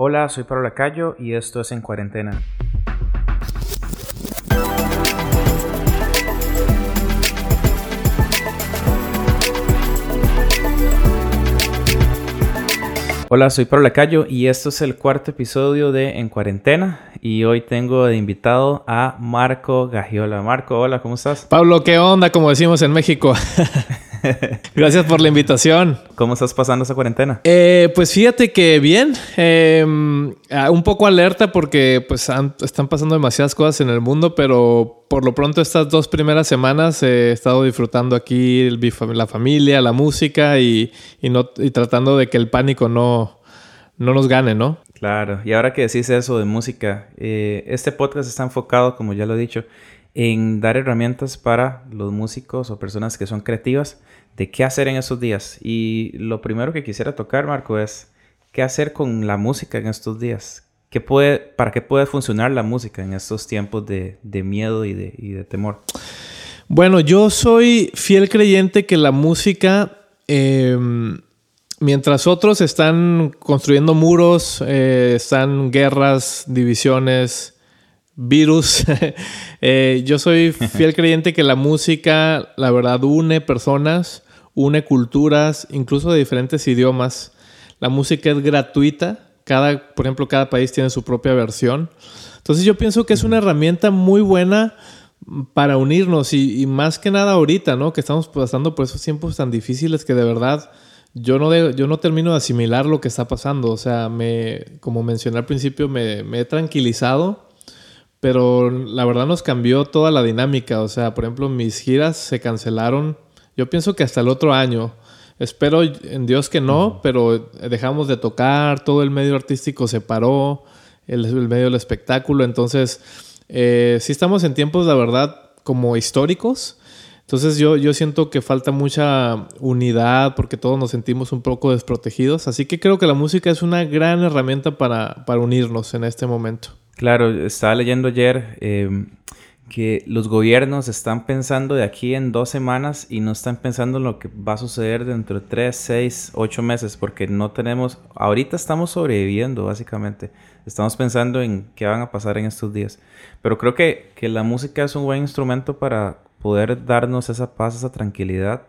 Hola, soy Pablo Lacayo y esto es En Cuarentena. Hola, soy Pablo Lacayo y esto es el cuarto episodio de En Cuarentena y hoy tengo de invitado a Marco Gagiola. Marco, hola, ¿cómo estás? Pablo, ¿qué onda? Como decimos en México. Gracias por la invitación. ¿Cómo estás pasando esa cuarentena? Eh, pues fíjate que bien, em, un poco alerta porque pues están pasando demasiadas cosas en el mundo, pero por lo pronto estas dos primeras semanas he estado disfrutando aquí la familia, la música y, no, y tratando de que el pánico no, no nos gane, ¿no? Claro, y ahora que decís eso de música, eh, este podcast está enfocado, como ya lo he dicho, en dar herramientas para los músicos o personas que son creativas de qué hacer en esos días. Y lo primero que quisiera tocar, Marco, es qué hacer con la música en estos días. ¿Qué puede, ¿Para qué puede funcionar la música en estos tiempos de, miedo y de, temor? Bueno, yo soy fiel creyente que la música, em, mientras otros están construyendo muros, eh, están guerras, divisiones, virus. Eh, yo soy fiel creyente que la música, la verdad, une personas, une culturas, incluso de diferentes idiomas. La música es gratuita. Cada, por ejemplo, cada país tiene su propia versión. Entonces yo pienso que es una herramienta muy buena para unirnos y, más que nada ahorita, ¿no? Que estamos pasando por esos tiempos tan difíciles que de verdad yo no, yo no termino de asimilar lo que está pasando. O sea, me, como mencioné al principio, me, me he tranquilizado pero la verdad nos cambió toda la dinámica. O sea, por ejemplo, mis giras se cancelaron. Yo pienso que hasta el otro año. Espero en Dios que no, pero dejamos de tocar, todo el medio artístico se paró, el, medio del espectáculo. Entonces, eh, sí estamos en tiempos, la verdad, como históricos. Entonces yo, yo siento que falta mucha unidad porque todos nos sentimos un poco desprotegidos. Así que creo que la música es una gran herramienta para, para unirnos en este momento. Claro, estaba leyendo ayer em, que los gobiernos están pensando de aquí en dos semanas y no están pensando en lo que va a suceder dentro de tres, seis, ocho meses, porque no tenemos, ahorita estamos sobreviviendo básicamente, estamos pensando en qué van a pasar en estos días, pero creo que, que la música es un buen instrumento para poder darnos esa paz, esa tranquilidad.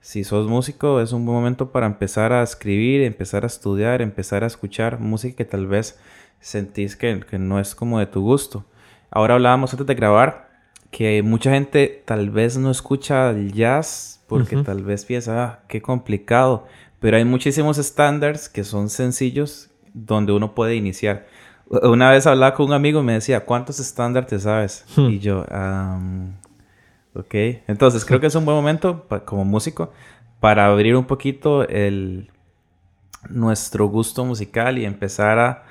Si sos músico, es un buen momento para empezar a escribir, empezar a estudiar, empezar a escuchar música que tal vez sentís que, no es como de tu gusto. Ahora hablábamos antes de grabar que mucha gente tal vez no escucha el jazz porque tal vez piensa, ah, qué complicado, pero hay muchísimos estándares que son sencillos donde uno puede iniciar. Una vez hablaba con un amigo y me decía, ¿cuántos estándares te sabes? Hmm. Y yo, ok. Entonces creo que es un buen momento como músico para abrir un poquito el, nuestro gusto musical y empezar a,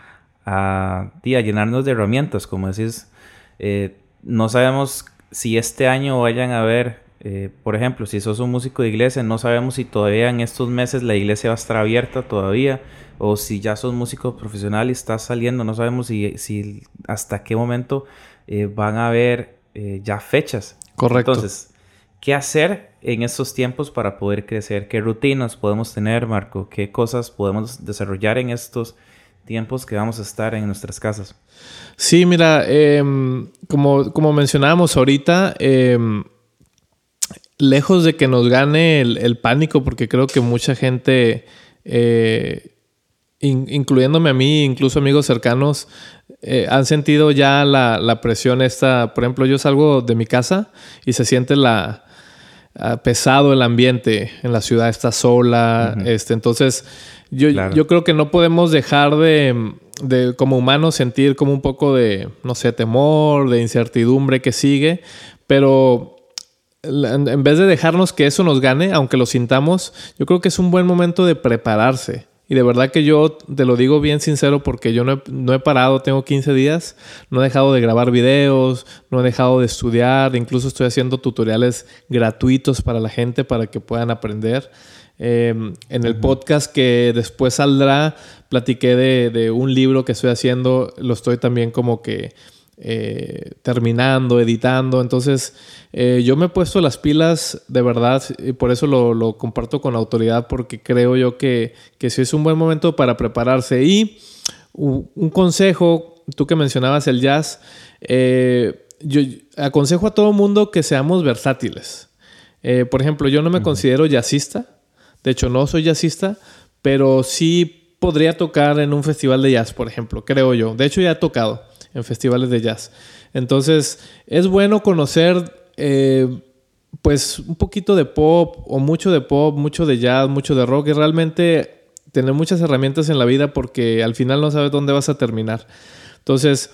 a, llenarnos de herramientas, como decís. Eh, no sabemos si este año vayan a ver, eh, por ejemplo, si sos un músico de iglesia, no sabemos si todavía en estos meses la iglesia va a estar abierta todavía, o si ya sos músico profesional y estás saliendo, no sabemos si, si hasta qué momento eh, van a haber ya fechas. Correcto. Entonces, ¿qué hacer en estos tiempos para poder crecer? ¿Qué rutinas podemos tener, Marco? ¿Qué cosas podemos desarrollar en estos tiempos que vamos a estar en nuestras casas. Sí, mira, em, como, como mencionábamos ahorita, em, lejos de que nos gane el, pánico, porque creo que mucha gente, eh, incluyéndome a mí, incluso amigos cercanos, eh, han sentido ya la, presión esta. Por ejemplo, yo salgo de mi casa y se siente la ah, pesado el ambiente en la ciudad, está sola, este, entonces yo, yo creo que no podemos dejar de, de, como humanos, sentir como un poco de, no sé, temor, de incertidumbre que sigue, pero en vez de dejarnos que eso nos gane, aunque lo sintamos, yo creo que es un buen momento de prepararse. Y de verdad que yo te lo digo bien sincero porque yo no he, no he, parado, tengo 15 días, no he dejado de grabar videos, no he dejado de estudiar, incluso estoy haciendo tutoriales gratuitos para la gente para que puedan aprender. Em, en el podcast que después saldrá, platiqué de, un libro que estoy haciendo, lo estoy también como que eh, terminando, editando. Entonces, eh, yo me he puesto las pilas de verdad y por eso lo, comparto con autoridad porque creo yo que, que sí es un buen momento para prepararse. Y un consejo, tú que mencionabas el jazz, eh, yo aconsejo a todo mundo que seamos versátiles. Eh, por ejemplo, yo no me considero jazzista, de hecho no soy jazzista, pero sí podría tocar en un festival de jazz, por ejemplo, creo yo. De hecho ya he tocado en festivales de jazz. Entonces es bueno conocer eh, pues un poquito de pop o mucho de pop, mucho de jazz, mucho de rock y realmente tener muchas herramientas en la vida porque al final no sabes dónde vas a terminar. Entonces,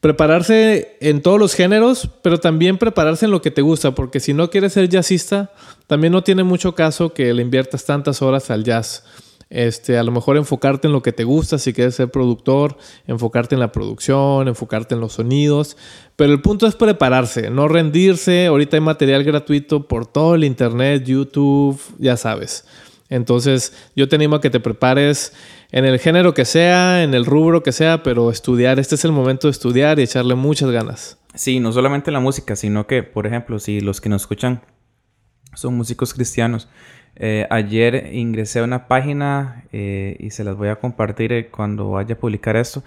prepararse en todos los géneros, pero también prepararse en lo que te gusta, porque si no quieres ser jazzista, también no tiene mucho caso que le inviertas tantas horas al jazz. Este, a lo mejor enfocarte en lo que te gusta, si quieres ser productor, enfocarte en la producción, enfocarte en los sonidos. Pero el punto es prepararse, no rendirse. Ahorita hay material gratuito por todo el internet, YouTube, ya sabes. Entonces, yo te animo a que te prepares en el género que sea, en el rubro que sea, pero estudiar. Este es el momento de estudiar y echarle muchas ganas. Sí, no solamente la música, sino que, por ejemplo, si los que nos escuchan son músicos cristianos, eh, ayer ingresé a una página eh, y se las voy a compartir eh, cuando vaya a publicar esto.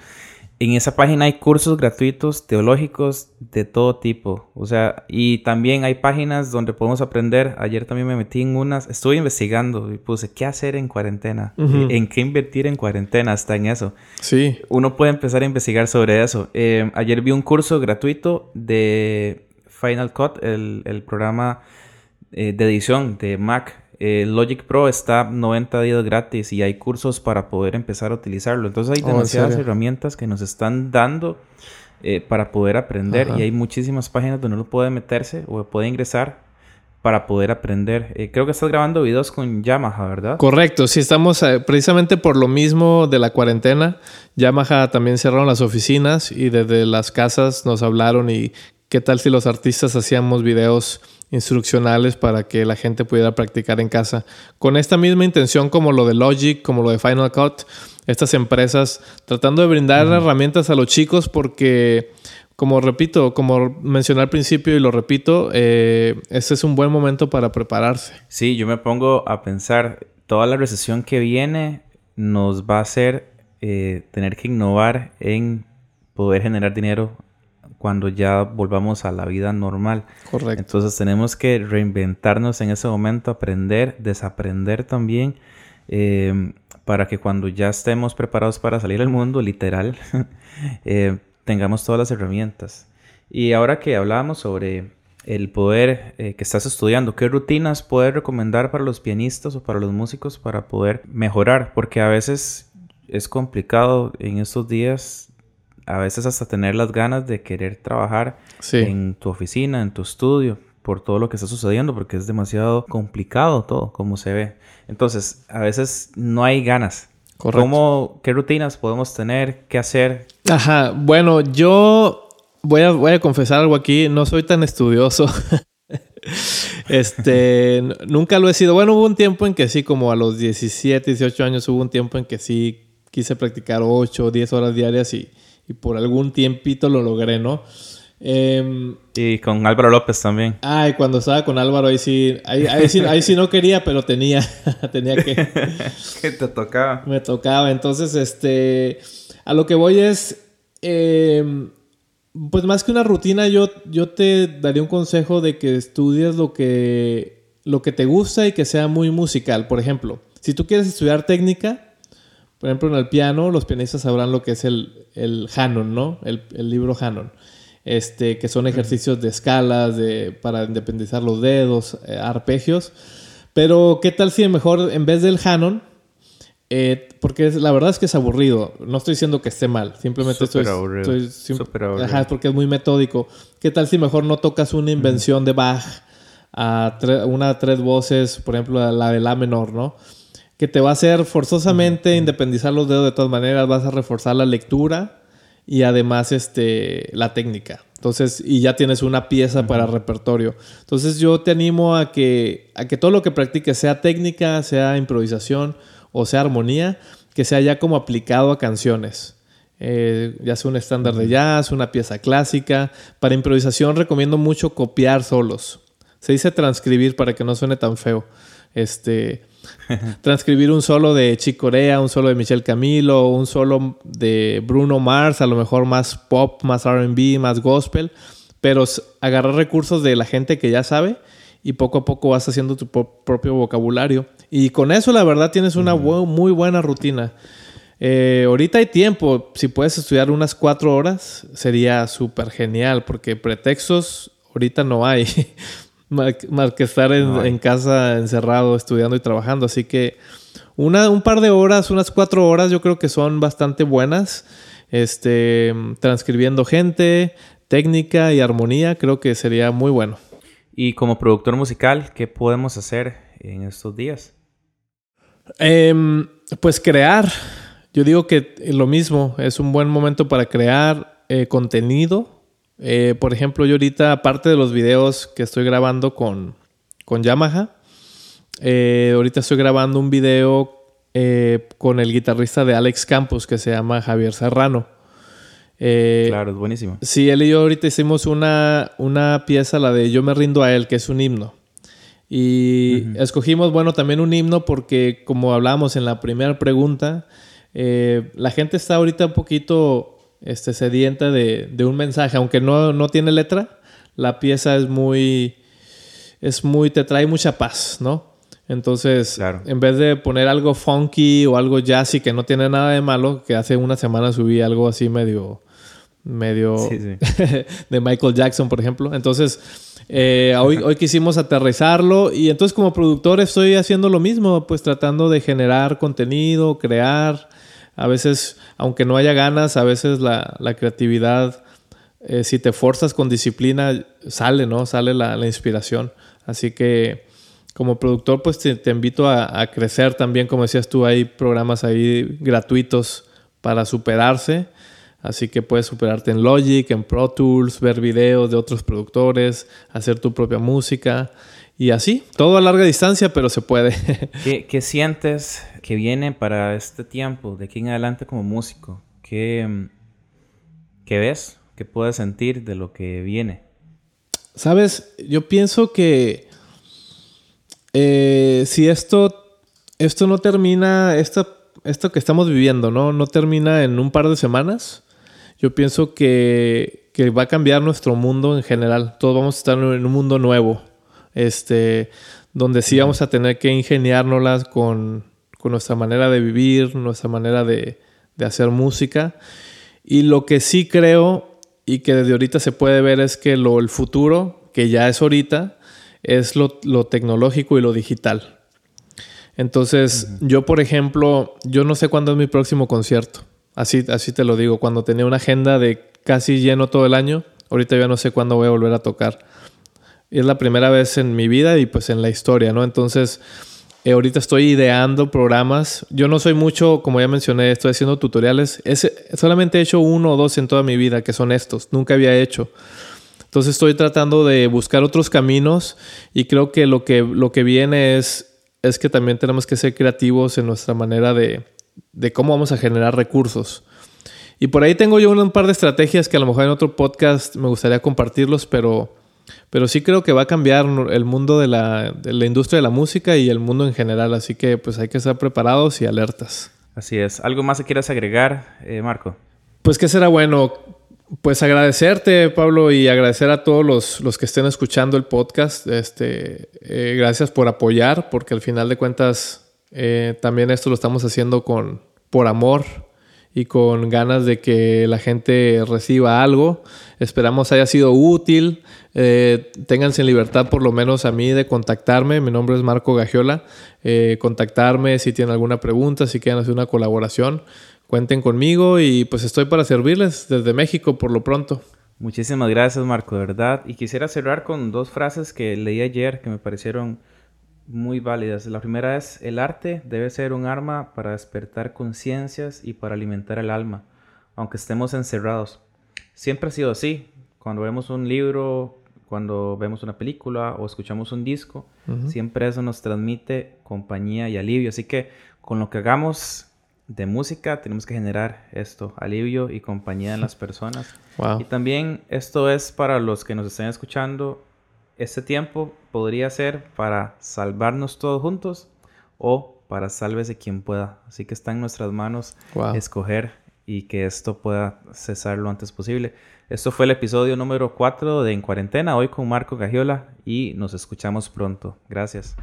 En esa página hay cursos gratuitos teológicos de todo tipo. O sea, y también hay páginas donde podemos aprender. Ayer también me metí en unas, estuve investigando y puse qué hacer en cuarentena, en qué invertir en cuarentena, está en eso. Sí. Uno puede empezar a investigar sobre eso. ayer vi un curso gratuito de Final Cut, el, el programa de edición de Mac eh, Logic Pro está 90 días gratis y hay cursos para poder empezar a utilizarlo. Entonces hay oh, demasiadas herramientas que nos están dando eh, para poder aprender y hay muchísimas páginas donde uno puede meterse o puede ingresar para poder aprender. Eh, creo que estás grabando videos con Yamaha, ¿verdad? Correcto, sí, estamos precisamente por lo mismo de la cuarentena. Yamaha también cerraron las oficinas y desde las casas nos hablaron y qué tal si los artistas hacíamos videos instruccionales para que la gente pudiera practicar en casa. Con esta misma intención como lo de Logic, como lo de Final Cut, estas empresas tratando de brindar herramientas a los chicos porque, como repito, como mencioné al principio y lo repito, eh, este es un buen momento para prepararse. Sí, yo me pongo a pensar, toda la recesión que viene nos va a hacer eh, tener que innovar en poder generar dinero cuando ya volvamos a la vida normal. Correcto. Entonces tenemos que reinventarnos en ese momento, aprender, desaprender también, eh, para que cuando ya estemos preparados para salir al mundo, literal, eh, tengamos todas las herramientas. Y ahora que hablábamos sobre el poder eh, que estás estudiando, ¿qué rutinas puedes recomendar para los pianistas o para los músicos para poder mejorar? Porque a veces es complicado en estos días a veces hasta tener las ganas de querer trabajar en tu oficina, en tu estudio, por todo lo que está sucediendo, porque es demasiado complicado todo, como se ve. Entonces, a veces no hay ganas. ¿Cómo, ¿Qué rutinas podemos tener? ¿Qué hacer? Ajá, bueno, yo voy a, voy a confesar algo aquí, no soy tan estudioso. este, nunca lo he sido. Bueno, hubo un tiempo en que sí, como a los 17, 18 años, hubo un tiempo en que sí quise practicar 8 o 10 horas diarias y y por algún tiempito lo logré, ¿no? Eh, y con Álvaro López también. Ay, cuando estaba con Álvaro, ahí sí, ahí, ahí, sí, no quería, pero tenía, tenía que... que te tocaba. Me tocaba. Entonces, este, a lo que voy es, em, pues más que una rutina, yo, yo te daría un consejo de que estudies lo que, lo que te gusta y que sea muy musical. Por ejemplo, si tú quieres estudiar técnica, por ejemplo, en el piano, los pianistas sabrán lo que es el, el Hanon, ¿no? El, libro Hanon. Este, que son ejercicios de escalas, de, para independizar los dedos, eh, arpegios. Pero, ¿qué tal si mejor en vez del Hanon, eh, porque la verdad es que es aburrido. No estoy diciendo que esté mal, simplemente estoy, aburrido. Ajá, es porque es muy metódico. ¿Qué tal si mejor no tocas una invención de Bach a una tres voces, por ejemplo, la de La menor, ¿no? Que te va a hacer forzosamente independizar los dedos de todas maneras, vas a reforzar la lectura y además este, la técnica. Entonces, y ya tienes una pieza para repertorio. Entonces, yo te animo a que, a que todo lo que practiques, sea técnica, sea improvisación o sea armonía, que sea ya como aplicado a canciones. Eh, ya sea un estándar de jazz, una pieza clásica. Para improvisación recomiendo mucho copiar solos. Se dice transcribir para que no suene tan feo. Este, transcribir un solo de Chick Corea, un solo de Michelle Camilo, un solo de Bruno Mars, a lo mejor más pop, más RB, más gospel, pero agarrar recursos de la gente que ya sabe y poco a poco vas haciendo tu propio vocabulario. Y con eso la verdad tienes una muy buena rutina. Eh, ahorita hay tiempo, si puedes estudiar unas cuatro horas sería súper genial porque pretextos ahorita no hay. más que estar en, casa encerrado estudiando y trabajando. Así que una, un par de horas, unas cuatro horas, yo creo que son bastante buenas. Este, transcribiendo gente, técnica y armonía, creo que sería muy bueno. Y como productor musical, ¿qué podemos hacer en estos días? Em, pues crear. Yo digo que lo mismo, es un buen momento para crear eh, contenido eh, por ejemplo, yo ahorita, aparte de los videos que estoy grabando con, con Yamaha, eh, ahorita estoy grabando un video eh, con el guitarrista de Alex Campos que se llama Javier Serrano. claro, es buenísimo. Sí, él y yo ahorita hicimos una, una pieza, la de Yo me rindo a él, que es un himno. Y escogimos, bueno, también un himno porque, como hablábamos en la primera pregunta, la gente está ahorita un poquito este, sedienta de, de un mensaje, aunque no, no, tiene letra, la pieza es muy, es muy, te trae mucha paz, ¿no? Entonces, en vez de poner algo funky o algo jazzy que no tiene nada de malo, que hace una semana subí algo así medio, medio de Michael Jackson, por ejemplo. Entonces, eh, hoy, hoy quisimos aterrizarlo y entonces como productor estoy haciendo lo mismo, pues tratando de generar contenido, crear, a veces, aunque no haya ganas, a veces la, creatividad, eh, si te forzas con disciplina, sale, ¿no? Sale la, inspiración. Así que como productor, pues te, invito a, crecer también, como decías tú, hay programas ahí gratuitos para superarse. Así que puedes superarte en Logic, en Pro Tools, ver videos de otros productores, hacer tu propia música. Y así, todo a larga distancia, pero se puede. ¿Qué, sientes que viene para este tiempo, de aquí en adelante como músico? ¿Qué, qué ves? ¿Qué puedes sentir de lo que viene? Sabes, yo pienso que eh, si esto, esto no termina, esto, esto que estamos viviendo, ¿no? No termina en un par de semanas. Yo pienso que, que va a cambiar nuestro mundo en general. Todos vamos a estar en un mundo nuevo este, donde sí vamos a tener que ingeniárnoslas con, con nuestra manera de vivir, nuestra manera de, de, hacer música. Y lo que sí creo y que desde ahorita se puede ver es que lo, el futuro, que ya es ahorita, es lo, lo tecnológico y lo digital. Entonces, yo, por ejemplo, yo no sé cuándo es mi próximo concierto. Así, así te lo digo. Cuando tenía una agenda de casi lleno todo el año, ahorita ya no sé cuándo voy a volver a tocar es la primera vez en mi vida y pues en la historia, ¿no? Entonces, eh, ahorita estoy ideando programas. Yo no soy mucho, como ya mencioné, estoy haciendo tutoriales. solamente he hecho uno o dos en toda mi vida, que son estos. Nunca había hecho. Entonces estoy tratando de buscar otros caminos y creo que lo que, lo que viene es, es que también tenemos que ser creativos en nuestra manera de, de cómo vamos a generar recursos. Y por ahí tengo yo un par de estrategias que a lo mejor en otro podcast me gustaría compartirlos, pero pero sí creo que va a cambiar el mundo de la, industria de la música y el mundo en general, así que pues hay que estar preparados y alertas. Así es. ¿Algo más que quieras agregar, eh, Marco? Pues que será bueno. Pues agradecerte, Pablo, y agradecer a todos los, que estén escuchando el podcast. Este, eh, gracias por apoyar, porque al final de cuentas eh, también esto lo estamos haciendo con, por amor y con ganas de que la gente reciba algo. Esperamos haya sido útil. Eh, ténganse en libertad, por lo menos a mí, de contactarme. Mi nombre es Marco Gagiola. Eh, contactarme si tienen alguna pregunta, si quieren hacer una colaboración. Cuenten conmigo y pues estoy para servirles desde México por lo pronto. Muchísimas gracias, Marco, de verdad. Y quisiera cerrar con dos frases que leí ayer que me parecieron muy válidas. La primera es, el arte debe ser un arma para despertar conciencias y para alimentar el alma, aunque estemos encerrados. Siempre ha sido así. Cuando vemos un libro, cuando vemos una película o escuchamos un disco, siempre eso nos transmite compañía y alivio. Así que con lo que hagamos de música tenemos que generar esto, alivio y compañía en las personas. Y también esto es para los que nos estén escuchando este tiempo podría ser para salvarnos todos juntos o para sálvese quien pueda. Así que está en nuestras manos escoger y que esto pueda cesar lo antes posible. Esto fue el episodio número 4 de En Cuarentena, hoy con Marco Gagiola y nos escuchamos pronto. Gracias.